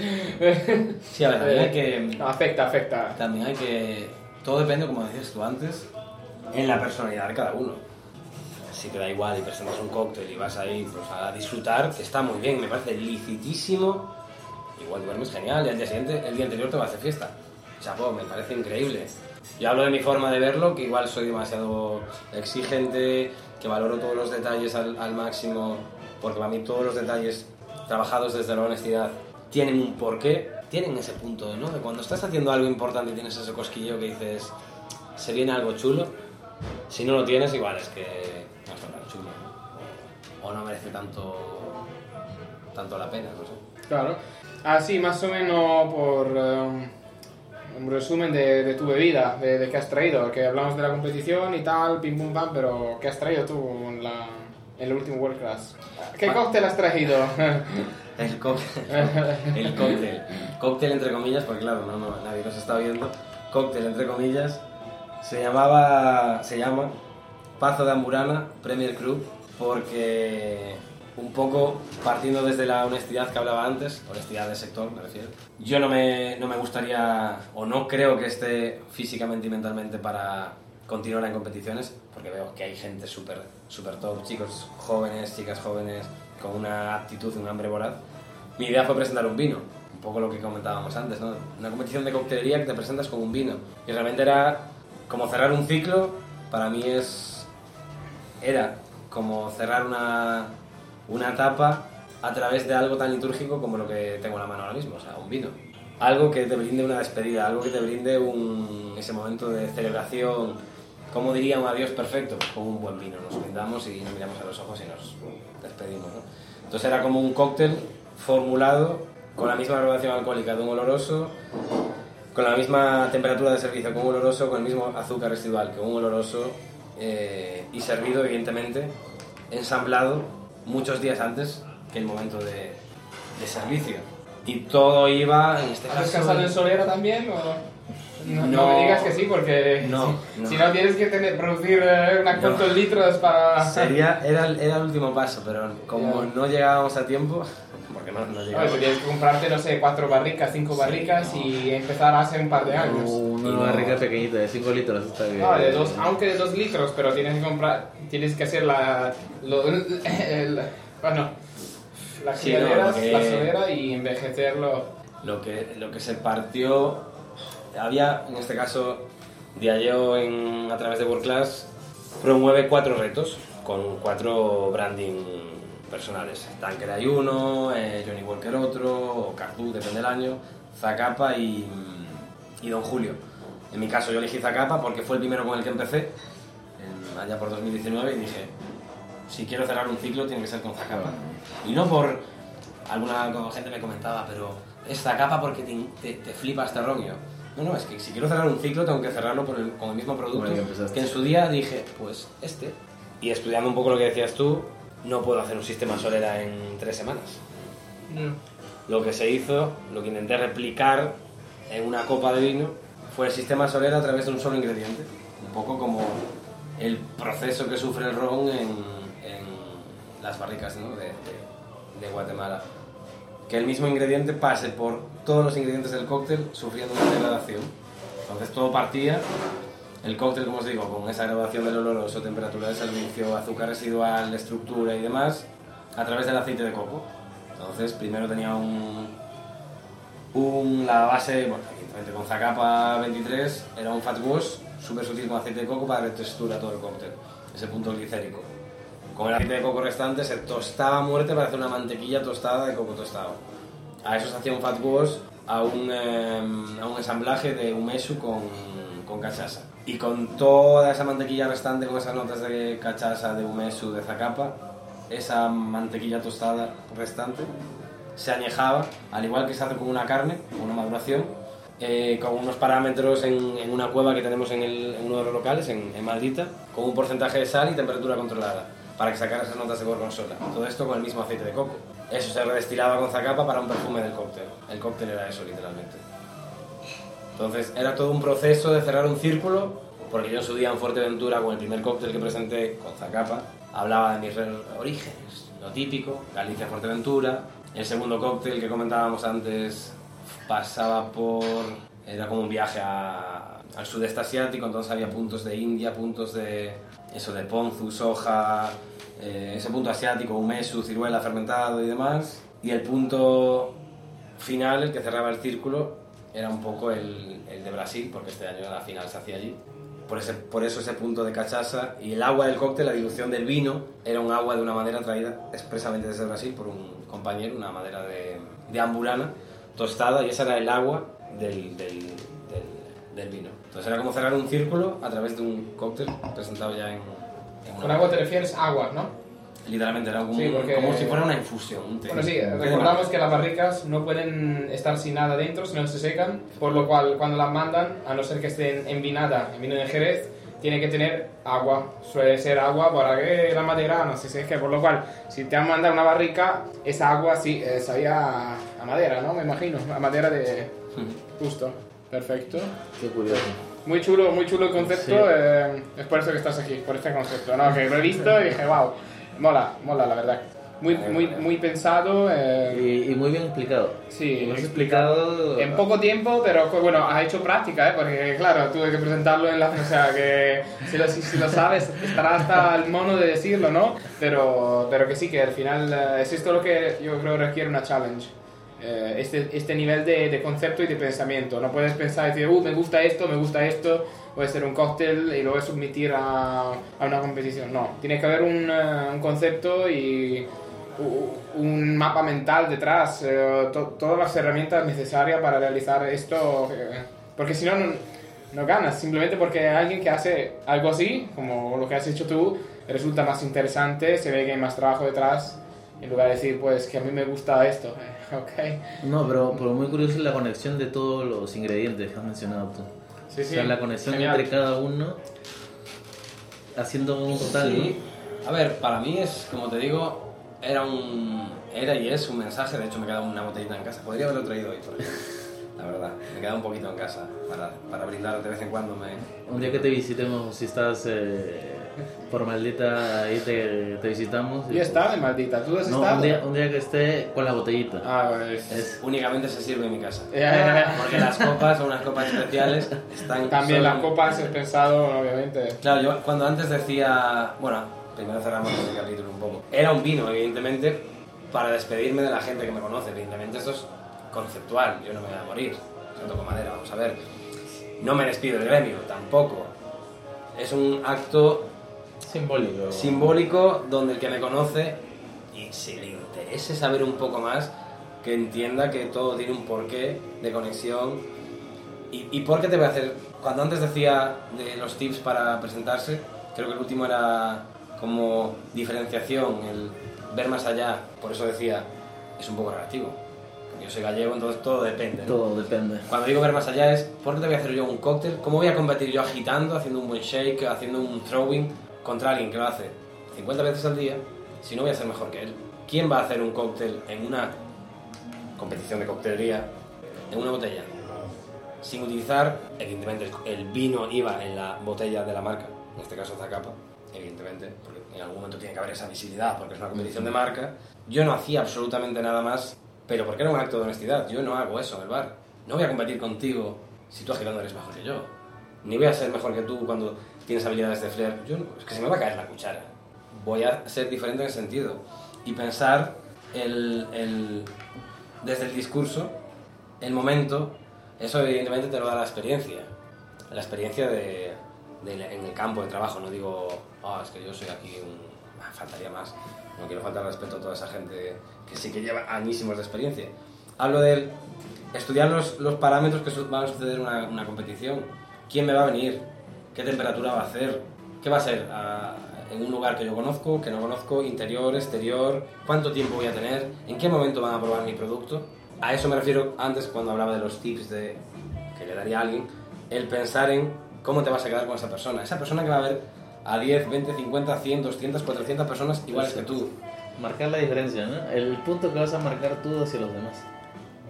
Sí, a ver, también hay que... No, *laughs* afecta, afecta. También hay que... Todo depende, como decías tú antes, en la personalidad de cada uno. Si te da igual y presentas un cóctel y vas ahí pues, a disfrutar, está muy bien, me parece licitísimo. Igual duermes genial y al día siguiente, el día anterior te vas de fiesta. Chapo, me parece increíble. Yo hablo de mi forma de verlo, que igual soy demasiado exigente, que valoro todos los detalles al, máximo, porque para mí todos los detalles trabajados desde la honestidad tienen un porqué, tienen ese punto, ¿no? De cuando estás haciendo algo importante y tienes ese cosquilleo que dices, se viene algo chulo, si no lo tienes, igual es que no está tan chulo, ¿no? o no merece tanto, tanto la pena, no sé. Claro. Así, más o menos por eh, un resumen de, de tu bebida, de, de qué has traído, que hablamos de la competición y tal, pim pum pam, pero ¿qué has traído tú en, la, en el último World Class? ¿Qué Ah. cóctel has traído? *laughs* El cóctel, el cóctel, cóctel entre comillas, porque claro, no, no, nadie nos está viendo, cóctel entre comillas, se llamaba, se llama Pazo de Amburana Premier Club, porque un poco partiendo desde la honestidad que hablaba antes, honestidad del sector me refiero, yo no me, no me gustaría o no creo que esté físicamente y mentalmente para continuar en competiciones, porque veo que hay gente súper super top, chicos jóvenes, chicas jóvenes, con una actitud, un hambre voraz. Mi idea fue presentar un vino, un poco lo que comentábamos antes, ¿no? Una competición de coctelería que te presentas con un vino. Y realmente era como cerrar un ciclo, para mí es... Era como cerrar una, una etapa a través de algo tan litúrgico como lo que tengo en la mano ahora mismo, o sea, un vino. Algo que te brinde una despedida, algo que te brinde un, ese momento de celebración, como diría un adiós perfecto, Pues con un buen vino. Nos brindamos y nos miramos a los ojos y nos despedimos. ¿no? Entonces era como un cóctel formulado con la misma graduación alcohólica de un oloroso, con la misma temperatura de servicio que un oloroso, con el mismo azúcar residual que un oloroso eh, y servido, evidentemente, ensamblado muchos días antes que el momento de, de servicio. Y todo iba, en este ¿Has caso... descansado en solera también? O... No, no No. me digas que sí, porque No, si, no. si no tienes que tener, producir eh, unos No. cuantos litros para... Sería, era, el- era el último paso, pero como Ya. no llegábamos a tiempo, *laughs* porque no, no llegábamos. pues tienes que comprarte, no sé, cuatro barricas, cinco barricas y empezar hace un par de años. Una barrica pequeñita de 5 litros está bien. No, de dos, aunque de dos litros, pero tienes que comprar, tienes que hacer la, lo- el- bueno, la Sí, que- la solera y envejecerlo. Lo que, lo que se partió, había, en este caso, Diageo en, a través de World Class promueve cuatro retos con cuatro branding personales. Tanker hay uno, eh, Johnny Walker otro, o Cartu, depende del año, Zacapa y, y Don Julio. En mi caso yo elegí Zacapa porque fue el primero con el que empecé, en- allá por 2019, y dije, si quiero cerrar un ciclo tiene que ser con Zacapa. Y no por, alguna gente me comentaba, pero es Zacapa porque te, te, te flipa este rollo. No, no, es que si quiero cerrar un ciclo tengo que cerrarlo por el- con el mismo producto que en su día dije, pues este. Y estudiando un poco lo que decías tú, no puedo hacer un sistema solera en tres semanas. Lo que se hizo, lo que intenté replicar en una copa de vino, fue el sistema solera a través de un solo ingrediente. Un poco como el proceso que sufre el ron en, en las barricas ¿no? de, de- de Guatemala. Que el mismo ingrediente pase por todos los ingredientes del cóctel sufriendo una degradación. Entonces todo partía, el cóctel, como os digo, con esa graduación del oloroso, temperatura de servicio, azúcar residual, estructura y demás, a través del aceite de coco. Entonces primero tenía un, un, la base, bueno, con Zacapa 23, era un fat wash súper sutil con aceite de coco para darle textura todo el cóctel, ese punto glicérico. Con el aceite de coco restante se tostaba a muerte para hacer una mantequilla tostada de coco tostado. A eso se hacía un fat wash a un, em, a un ensamblaje de umeshu con, con cachaza. Y con toda esa mantequilla restante, con esas notas de cachaza, de umeshu, de zacapa, esa mantequilla tostada restante se añejaba, al igual que se hace con una carne, con una maduración, eh, con unos parámetros en, en una cueva que tenemos en, el- en uno de los locales, en, en Maldita, con un porcentaje de sal y temperatura controlada, para que sacara esas notas de gorgonzola. Todo esto con el mismo aceite de coco. Eso se redestilaba con zacapa para un perfume del cóctel. El cóctel era eso, literalmente. Entonces era todo un proceso de cerrar un círculo, porque yo en su día en Fuerteventura, con el primer cóctel que presenté con Zacapa, hablaba de mis orígenes, lo típico, Galicia, Fuerteventura. El segundo cóctel que comentábamos antes pasaba por... era como un viaje a- al sudeste asiático, entonces había puntos de India, puntos de eso de ponzu, soja, eh, ese punto asiático, umesu, ciruela fermentado y demás. Y el punto final, el que cerraba el círculo, era un poco el, de Brasil, porque este año la final se hacía allí. Por, ese, por eso ese punto de cachaza y el agua del cóctel, la dilución del vino, era un agua de una madera traída expresamente desde Brasil por un compañero, una madera de, de amburana tostada, y esa era el agua del, del, vino. Entonces era como cerrar un círculo a través de un cóctel presentado ya en, Con agua te refieres a agua, ¿no? Literalmente era como, Sí, porque- como si fuera una infusión. un té. Bueno, sí, recordamos que las barricas no pueden estar sin nada dentro, si no se secan, por lo cual cuando las mandan, a no ser que estén envinada en vino de Jerez, tiene que tener agua, suele ser agua para que la madera no se seque, por lo cual si te han mandado una barrica, esa agua sí eh, sabía a, a madera, ¿no? Me imagino, a madera de *laughs* justo. Perfecto. Qué curioso. Muy chulo, muy chulo el concepto, Sí. eh, es por eso que estás aquí, por este concepto, ¿no? Que lo he visto y dije, wow, mola, mola la verdad. Muy, muy, muy pensado. eh, Y, y muy bien explicado. Sí, explicado explicado. en poco tiempo, pero bueno, has hecho práctica, ¿eh? porque claro, tuve que presentarlo en la... O sea, que si lo, si, si lo sabes, estará hasta el mono de decirlo, ¿no? Pero, pero que sí, que al final eh, es esto lo que yo creo requiere una challenge. Eh, este, este nivel de, de concepto y de pensamiento. No puedes pensar y decir, uh, me gusta esto, me gusta esto, voy a hacer un cóctel y lo voy a submitir a, a una competición. No, tiene que haber un, eh, un concepto y un mapa mental detrás, eh, to- todas las herramientas necesarias para realizar esto, porque si no, no ganas, simplemente porque alguien que hace algo así, como lo que has hecho tú, resulta más interesante, se ve que hay más trabajo detrás, en lugar de decir, pues que a mí me gusta esto, eh, *laughs* ok. No, pero, pero muy curioso es la conexión de todos los ingredientes que has mencionado tú. Sí, o sea, sí, la conexión genial. entre cada uno haciendo un total, Sí. A ver, para mí es, como te digo, era un era y es un mensaje. De hecho, me queda una botellita en casa. Podría haberlo traído hoy, por. *laughs* La verdad, me queda un poquito en casa para, para brindar de vez en cuando. Me... ¿no? Un día que te visitemos, si estás eh, por maldita, ahí te, te visitamos. Yo estado en maldita, ¿tú has No, estado? un día, un día que esté con la botellita. Ah, pues... Es- Únicamente se sirve en mi casa. *laughs* Porque las copas son unas copas especiales. Están, También son- las copas he pensado, obviamente. Claro, yo cuando antes decía, bueno, primero cerramos el capítulo un poco. Era un vino, evidentemente, para despedirme de la gente que me conoce. Evidentemente esto es conceptual, yo no me voy a morir. Yo toco madera, vamos a ver. No me despido del gremio, tampoco. Es un acto simbólico. simbólico donde el que me conoce y si le interese saber un poco más, que entienda que todo tiene un porqué de conexión. ¿Y, y por qué te voy a hacer? Cuando antes decía de los tips para presentarse, creo que el último era como diferenciación, el ver más allá, por eso decía, es un poco relativo. Yo soy gallego, entonces todo depende. ¿no? Todo depende. Cuando digo ver más allá es, ¿por qué te voy a hacer yo un cóctel? ¿Cómo voy a competir yo agitando, haciendo un buen shake, haciendo un throwing contra alguien que lo hace 50 veces al día si no voy a ser mejor que él? ¿Quién va a hacer un cóctel en una competición de coctelería en una botella? Sin utilizar, evidentemente, el, vino iba en la botella de la marca, en este caso Zacapa, evidentemente, porque en algún momento tiene que haber esa visibilidad, porque es una competición de marca. Yo no hacía absolutamente nada más, pero porque era un acto de honestidad. Yo no hago eso en el bar. No voy a competir contigo si tú agitando eres mejor que yo. Ni voy a ser mejor que tú cuando tienes habilidades de flair. Yo es que se me va a caer la cuchara. Voy a ser diferente en ese sentido. Y pensar el, el- desde el discurso, el momento, eso evidentemente te lo da la experiencia. La experiencia de, de- en el campo de trabajo. No digo, "Ah, es que yo soy aquí un... ah, faltaría más. No quiero faltar respeto a toda esa gente que sí que lleva añísimos de experiencia. Hablo de estudiar los, los parámetros que van a suceder en una, una competición. ¿Quién me va a venir? ¿Qué temperatura va a hacer? ¿Qué va a ser? Ah, ¿En un lugar que yo conozco, que no conozco? ¿Interior, exterior? ¿Cuánto tiempo voy a tener? ¿En qué momento van a probar mi producto? A eso me refiero antes cuando hablaba de los tips de, que le daría a alguien. El pensar en cómo te vas a quedar con esa persona. Esa persona que va a ver a 10, 20, 50, 100, 200, 400 personas iguales que tú. Marcar la diferencia, ¿no? El punto que vas a marcar tú hacia los demás.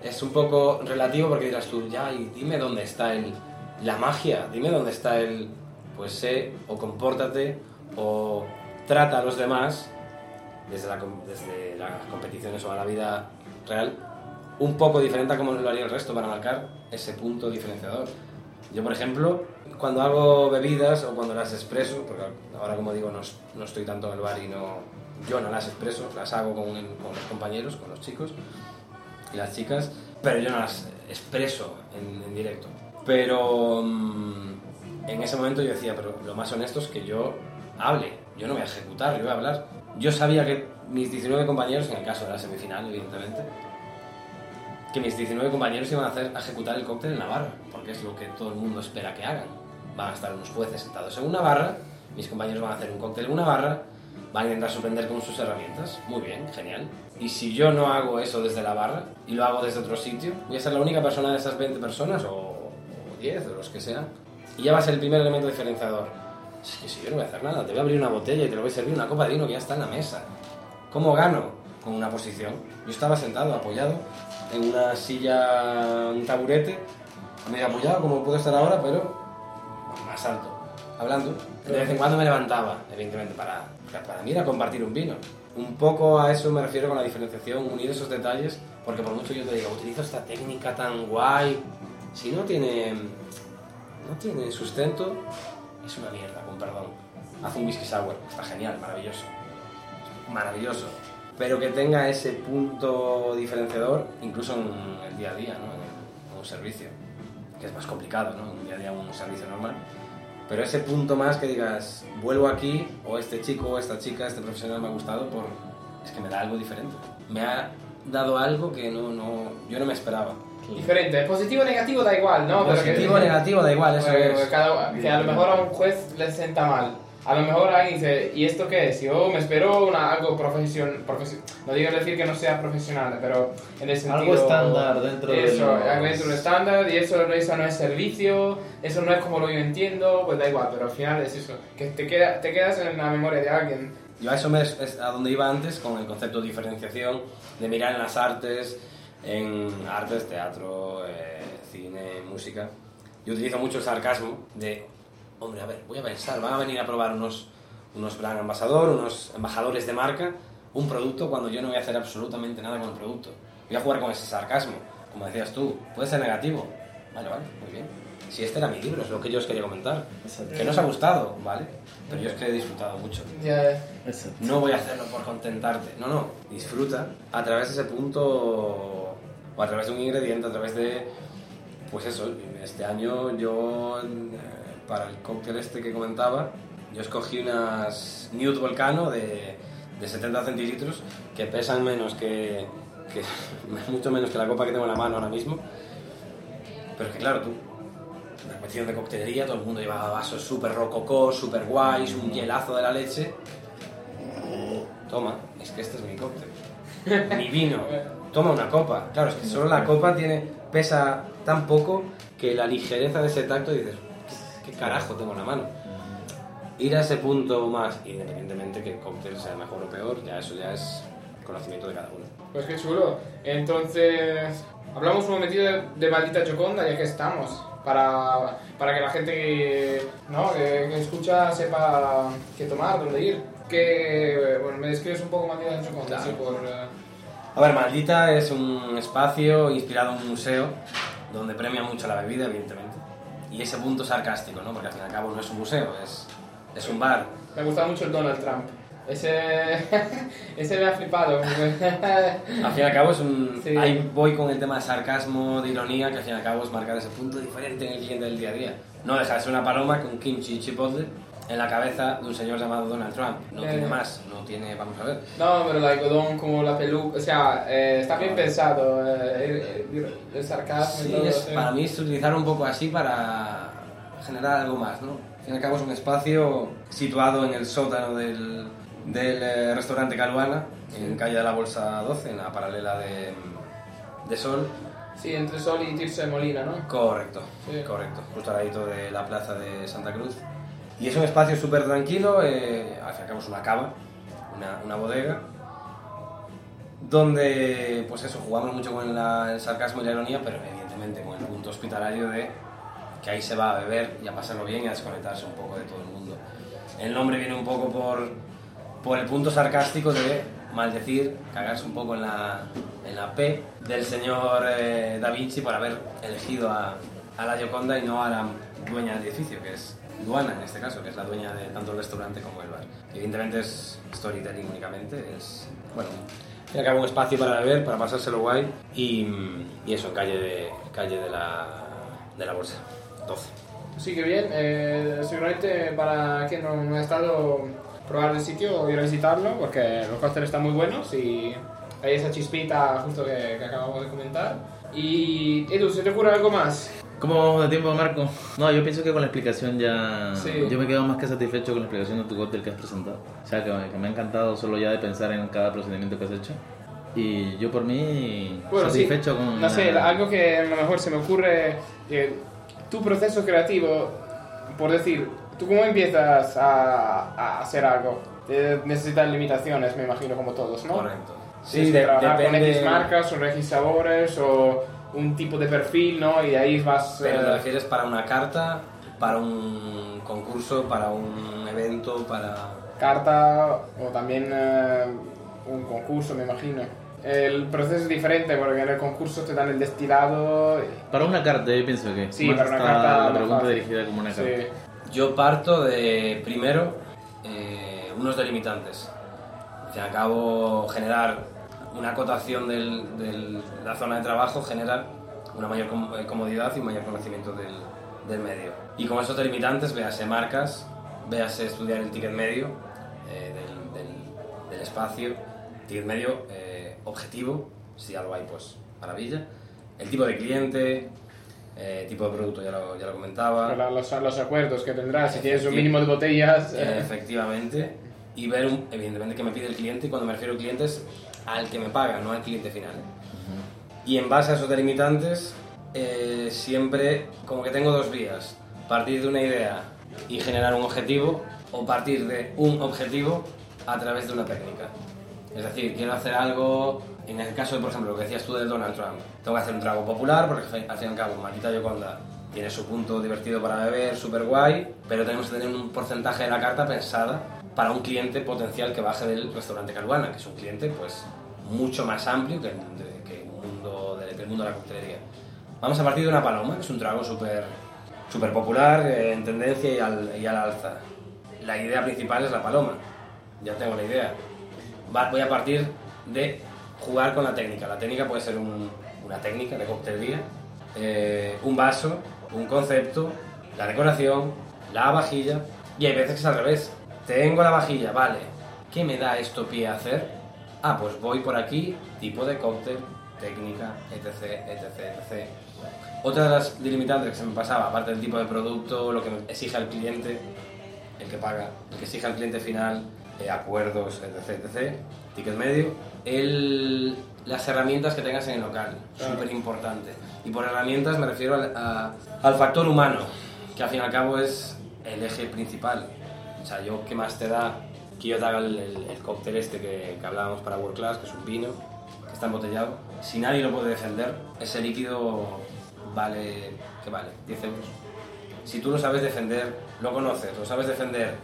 es un poco relativo porque dirás tú, ya, y dime dónde está el, la magia, dime dónde está el, pues sé, o compórtate, o trata a los demás, desde, la desde las competiciones o a la vida real, un poco diferente a como lo haría el resto para marcar ese punto diferenciador. Yo, por ejemplo, cuando hago bebidas o cuando las expreso, porque ahora como digo no, no estoy tanto en el bar y no, yo no las expreso, las hago con, los compañeros, con los chicos, y las chicas, pero yo no las expreso en directo. Pero mm, en ese momento yo decía, pero lo más honesto es que yo hable, yo no voy a ejecutar, yo voy a hablar. Yo sabía que mis 19 compañeros, en el caso de la semifinal, evidentemente, que mis 19 compañeros iban a hacer a ejecutar el cóctel en la barra, porque es lo que todo el mundo espera que hagan. Van a estar unos jueces sentados en una barra, mis compañeros van a hacer un cóctel en una barra, van a intentar sorprender con sus herramientas. Muy bien, genial. Y si yo no hago eso desde la barra y lo hago desde otro sitio, voy a ser la única persona de esas 20 personas o, 10 o los que sean. Y ya va a ser el primer elemento diferenciador. Es que si yo no voy a hacer nada, te voy a abrir una botella y te lo voy a servir una copa de vino que ya está en la mesa. ¿Cómo gano? Con una posición. Yo estaba sentado, apoyado, en una silla, un taburete, medio apoyado como puedo estar ahora, pero más alto, hablando. De vez en cuando me levantaba, evidentemente, para, para mí era compartir un vino. Un poco a eso me refiero con la diferenciación, unir esos detalles, porque por mucho yo te diga, utilizo esta técnica tan guay, si no tiene, no tiene sustento, es una mierda, con perdón. Haz un whisky sour, está genial, maravilloso. Maravilloso. Pero que tenga ese punto diferenciador, incluso en el día a día, ¿no? en, el- un servicio, que es más complicado, ¿no? En un día a día un servicio normal. Pero ese punto más que digas, vuelvo aquí, o este chico o esta chica, este profesional me ha gustado, por... es que me da algo diferente. Me ha dado algo que no, no, yo no me esperaba. Diferente, positivo o negativo da igual, ¿no? Positivo o negativo, da igual, eso Bueno, es. cada- que a lo mejor a un juez le sienta mal. A lo mejor alguien dice, ¿y esto qué es? Yo me espero una, algo profesional. no digo decir que no sea profesional, pero en el sentido. Algo estándar dentro de eso, los- algo dentro de estándar, y eso, eso no es servicio, eso no es como lo yo entiendo, pues da igual, pero al final es eso, que te, queda, te quedas en la memoria de alguien. Yo a eso me, es a donde iba antes con el concepto de diferenciación, de mirar en las artes, en artes, teatro, eh, cine, música. Yo utilizo mucho el sarcasmo de, hombre, a ver, voy a pensar, van a venir a probar unos, unos brand ambassador, unos embajadores de marca, un producto cuando yo no voy a hacer absolutamente nada con el producto. Voy a jugar con ese sarcasmo, como decías tú, puede ser negativo. Vale, vale, muy bien. Si este era mi libro, es lo que yo os quería comentar. Exacto. Que no os ha gustado, ¿vale? Pero yo es que he disfrutado mucho. Ya, Exacto. No voy a hacerlo por contentarte. No, no. Disfruta a través de ese punto o a través de un ingrediente, a través de... Pues eso, este año yo, eh, para el cóctel este que comentaba, yo escogí unas Nude Volcano de, de 70 centilitros que pesan menos que, que *laughs* mucho menos que la copa que tengo en la mano ahora mismo. Pero que claro, tú, la cuestión de coctelería, todo el mundo llevaba vasos súper rococó, súper guays, un hielazo de la leche. Toma, es que este es mi cóctel. *laughs* Mi vino. Toma una copa. Claro, es que solo la copa tiene pesa tan poco que la ligereza de ese tacto dices, ¿qué, qué carajo tengo en la mano? Ir a ese punto más, independientemente que el cóctel sea mejor o peor, ya eso ya es conocimiento de cada uno. Pues qué chulo. Entonces, hablamos un momentito de, de Maldita Choconda, ya que estamos. Para, para que la gente que, ¿no? que, que escucha sepa qué tomar, dónde ir. Que, bueno, me describes un poco Maldita Choconda, Claro. así por... eh, A ver, Maldita es un espacio inspirado en un museo donde premia mucho la bebida, evidentemente. Y ese punto sarcástico, ¿no? Porque al fin y al cabo no es un museo, es, es un bar. Me gusta mucho el Donald Trump. Ese, *laughs* ese me ha flipado. *laughs* Al fin y al cabo es un... Sí. Ahí voy con el tema de sarcasmo, de ironía, que al fin y al cabo es marcar ese punto diferente en el cliente del día a día. No deja de ser una paloma con kimchi y chipotle en la cabeza de un señor llamado Donald Trump. No Ya, tiene más, no tiene... Vamos a ver. No, pero el algodón como la peluca, o sea, eh, está bien pensado, eh, el, el- sarcasmo y Sí, todo. es- sí. para mí es utilizar un poco así para generar algo más, ¿no? Al fin y al cabo es un espacio situado en el sótano del, del eh, restaurante Caluana, en calle de la Bolsa 12, en la paralela de, de Sol. Sí, entre Sol y Tirso de Molina, ¿no? Correcto, Sí. correcto, justo al ladito de la plaza de Santa Cruz. Y es un espacio súper tranquilo, eh, es una cava, una, una bodega, donde, pues eso, jugamos mucho con la- el sarcasmo y la ironía, pero evidentemente con el punto hospitalario de que ahí se va a beber y a pasarlo bien y a desconectarse un poco de todo el mundo. El nombre viene un poco por, por el punto sarcástico de maldecir, cagarse un poco en la, en la P del señor eh, Da Vinci por haber elegido a, a la Gioconda y no a la dueña del edificio, que es Luana en este caso, que es la dueña de tanto el restaurante como el bar. Evidentemente es storytelling únicamente, es, bueno, y al cabo un espacio para beber, para pasárselo guay y, y eso, en calle de, calle de, la, de la Bolsa, 12. Sí, que bien. Eh, seguramente para quien no, no ha estado probar el sitio o ir a visitarlo, porque los cócteles están muy buenos y hay esa chispita justo que, que acabamos de comentar. Y Edu, ¿se te ocurre algo más? ¿Cómo vamos de tiempo, Marco? No, yo pienso que con la explicación ya... Sí. Yo me quedo más que satisfecho con la explicación de tu cóctel que has presentado. O sea, que, que me ha encantado solo ya de pensar en cada procedimiento que has hecho. Y yo por mí Bueno, sí. satisfecho con... No sé, la- algo que a lo mejor se me ocurre, eh, tu proceso creativo, por decir, ¿tú cómo empiezas a, a hacer algo? Eh, necesitas limitaciones, me imagino, como todos, ¿no? Correcto. Tienes que trabajar con X marcas, o X sabores, o un tipo de perfil, ¿no? Y de ahí vas... Pero eh, te refieres para una carta, para un concurso, para un evento, para... carta o también eh, un concurso, me imagino. El proceso es diferente porque en el concurso te dan el destilado. y- Para una carta, yo pienso que... Sí, más para una carta La pregunta fácil. dirigida como una carta. Sí. Yo parto de, primero, eh, unos delimitantes. Al fin y al cabo, generar una acotación de la zona de trabajo genera una mayor eh, comodidad y un mayor conocimiento del, del medio. Y con esos delimitantes, véase marcas, véase estudiar el ticket medio eh, del, del- del espacio, ticket medio eh, objetivo, si algo hay, pues maravilla. El tipo de cliente, eh, tipo de producto, ya lo, ya lo comentaba. Los, los acuerdos que tendrás, si tienes un mínimo de botellas. Efectivamente. Y ver, un- evidentemente, que me pide el cliente. Y cuando me refiero a clientes, al que me paga, no al cliente final. Y en base a esos delimitantes, eh, siempre como que tengo dos vías. Partir de una idea y generar un objetivo, o partir de un objetivo a través de una técnica. Es decir, quiero hacer algo, en el caso de, por ejemplo, lo que decías tú del Donald Trump, tengo que hacer un trago popular, porque al fin y al cabo, Maldita Yoconda tiene su punto divertido para beber, súper guay, pero tenemos que tener un porcentaje de la carta pensada para un cliente potencial que baje del restaurante Caruana, que es un cliente pues mucho más amplio que el, de- que el mundo, de- que el mundo de la coctelería. Vamos a partir de una paloma, que es un trago súper súper popular, eh, en tendencia y al, y al alza. La idea principal es la paloma, ya tengo la idea. Va- voy a partir de jugar con la técnica. La técnica puede ser un- una técnica de coctelería, eh, un vaso, un concepto, la decoración, la vajilla, y hay veces que es al revés. Tengo la vajilla, vale. ¿qué me da esto pie a hacer? Ah, pues voy por aquí, tipo de cóctel, técnica, etc, etc, etc. Otra de las delimitantes que se me pasaba, aparte del tipo de producto, lo que exige al cliente, el que paga, el que exige al cliente final, eh, acuerdos, etc, etc, ticket medio, el, las herramientas que tengas en el local, Claro. súper importante. Y por herramientas me refiero al, a- al factor humano, que al fin y al cabo es el eje principal. O sea, yo, ¿qué más te da que yo te haga el, el- el cóctel este que, hablábamos para World Class, que es un vino, que está embotellado? Si nadie lo puede defender, ese líquido vale, ¿qué vale? 10 euros. Si tú lo sabes defender, lo conoces, lo sabes defender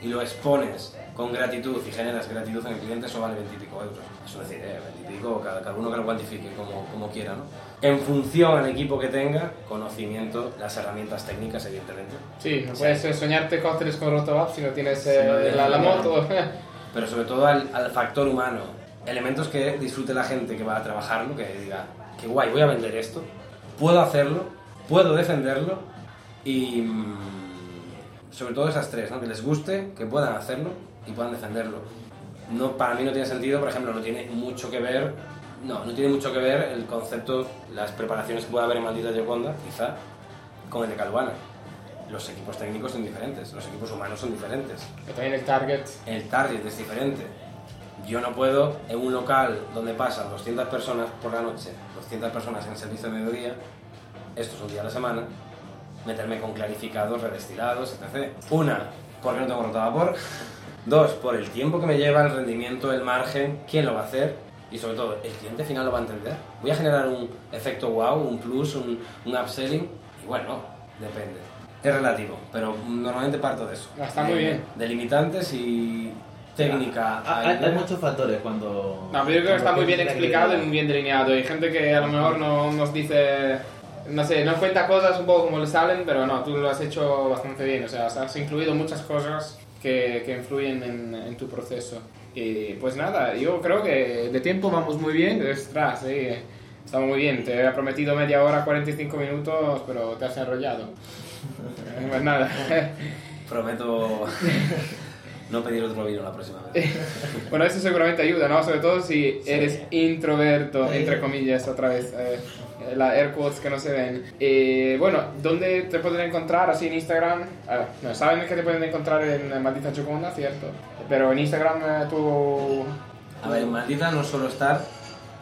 y lo expones con gratitud y generas gratitud en el cliente, eso vale 20 y pico euros. Eso es decir, eh, 20 y pico, cada, cada uno que lo cuantifique como, como quiera, ¿no? En función al equipo que tenga, conocimiento, las herramientas técnicas, evidentemente, Sí, no puedes eh, soñarte cócteles con Rotobab si no tienes eh, no tienes la, moto. *laughs* pero sobre todo al, al factor humano. Elementos que disfrute la gente que va a trabajarlo, que diga, qué guay, voy a vender esto, puedo hacerlo, puedo defenderlo y mm, sobre todo esas tres, ¿no? que les guste, que puedan hacerlo y puedan defenderlo. No, para mí no tiene sentido, por ejemplo, no tiene mucho que ver, no, no tiene mucho que ver el concepto, las preparaciones que pueda haber en Maldita Gioconda, quizá, con el de Calvana. Los equipos técnicos son diferentes, los equipos humanos son diferentes que también el target. el target es diferente. Yo no puedo en un local donde pasan 200 personas por la noche, 200 personas en servicio de mediodía, esto es un día a la semana, meterme con clarificados, redestilados, etc. Una, porque no tengo rotavapor. Dos, por el tiempo que me lleva, el rendimiento, el margen, quién lo va a hacer. Y sobre todo, el cliente final lo va a entender. Voy a generar un efecto wow, un plus, un, un upselling. Y bueno, depende. Es relativo, pero normalmente parto de eso. Ah, está muy De- bien. De limitantes y técnica. Ah, Hay, hay muchos factores cuando... No, pero yo creo que está muy bien explicado y muy bien delineado. Hay gente que a lo mejor no nos dice, no sé, no cuenta cosas un poco como le salen, pero no, tú lo has hecho bastante bien. O sea, has incluido muchas cosas que, que influyen en, en tu proceso. Y pues nada, yo creo que de tiempo vamos muy bien. Ostras, sí, estamos muy bien. Te había prometido media hora, 45 minutos, pero te has enrollado. *laughs* Pues nada. Prometo *laughs* no pedir otro vino la próxima vez. *laughs* Bueno, eso seguramente ayuda, ¿no? Sobre todo si eres introverto, entre comillas, otra vez. eh, la air quotes que no se ven. Eh, bueno, ¿dónde te pueden encontrar? Así en Instagram. Ah, no, saben que te pueden encontrar en Maldita Choconda, cierto. Pero en Instagram eh, tú. A ver, en Maldita no suelo estar,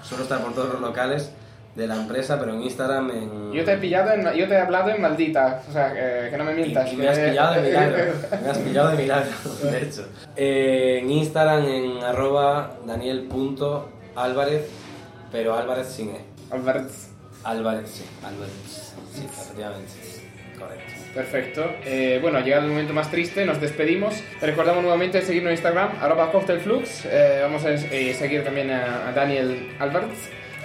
suelo estar por todos los locales de la empresa, pero en Instagram, en... Yo te he pillado en, yo te he hablado en Maldita, o sea, que, que no me Y, mientas. y me has pillado de milagro, *laughs* me has pillado de milagro, de hecho. Eh, en Instagram, en arroba daniel.álvarez, pero Álvarez sin E. Albert, Álvarez, sí, Álvarez, sí, efectivamente, correcto. Perfecto. Eh, bueno, ha llegado el momento más triste, nos despedimos. Te recordamos nuevamente seguirnos en Instagram, arroba cocktailflux. Eh, vamos a eh, seguir también a, a Daniel Albert.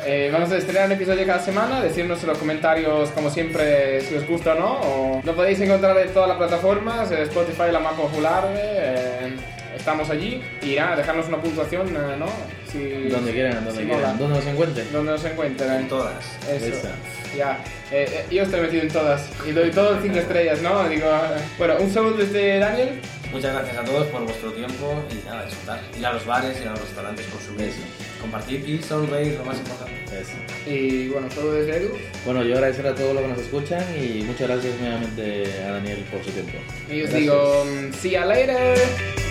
Eh, vamos a estrenar un episodio cada semana, decirnos en los comentarios, como siempre, si os gusta o no. O lo podéis encontrar en todas las plataformas, Spotify la más popular. eh, estamos allí. Y nada, dejarnos una puntuación, eh, ¿no? Si, Donde quieran, donde si quieran. mola. Donde nos encuentren. Donde nos encuentren. En todas. Eso. Ya, eh, eh, yo estoy metido en todas y doy todo 5 estrellas, ¿no? Digo, eh, bueno, un saludo desde Daniel. Muchas gracias a todos por vuestro tiempo y nada, disfrutar. Ir a los bares, ir a los restaurantes, consumir, compartir y sonreír, lo más importante. Eso. Y bueno, saludo desde Edu. Bueno, yo agradecer a todos los que nos escuchan y muchas gracias nuevamente a Daniel por su tiempo. Y os Gracias. digo, mm, see you later.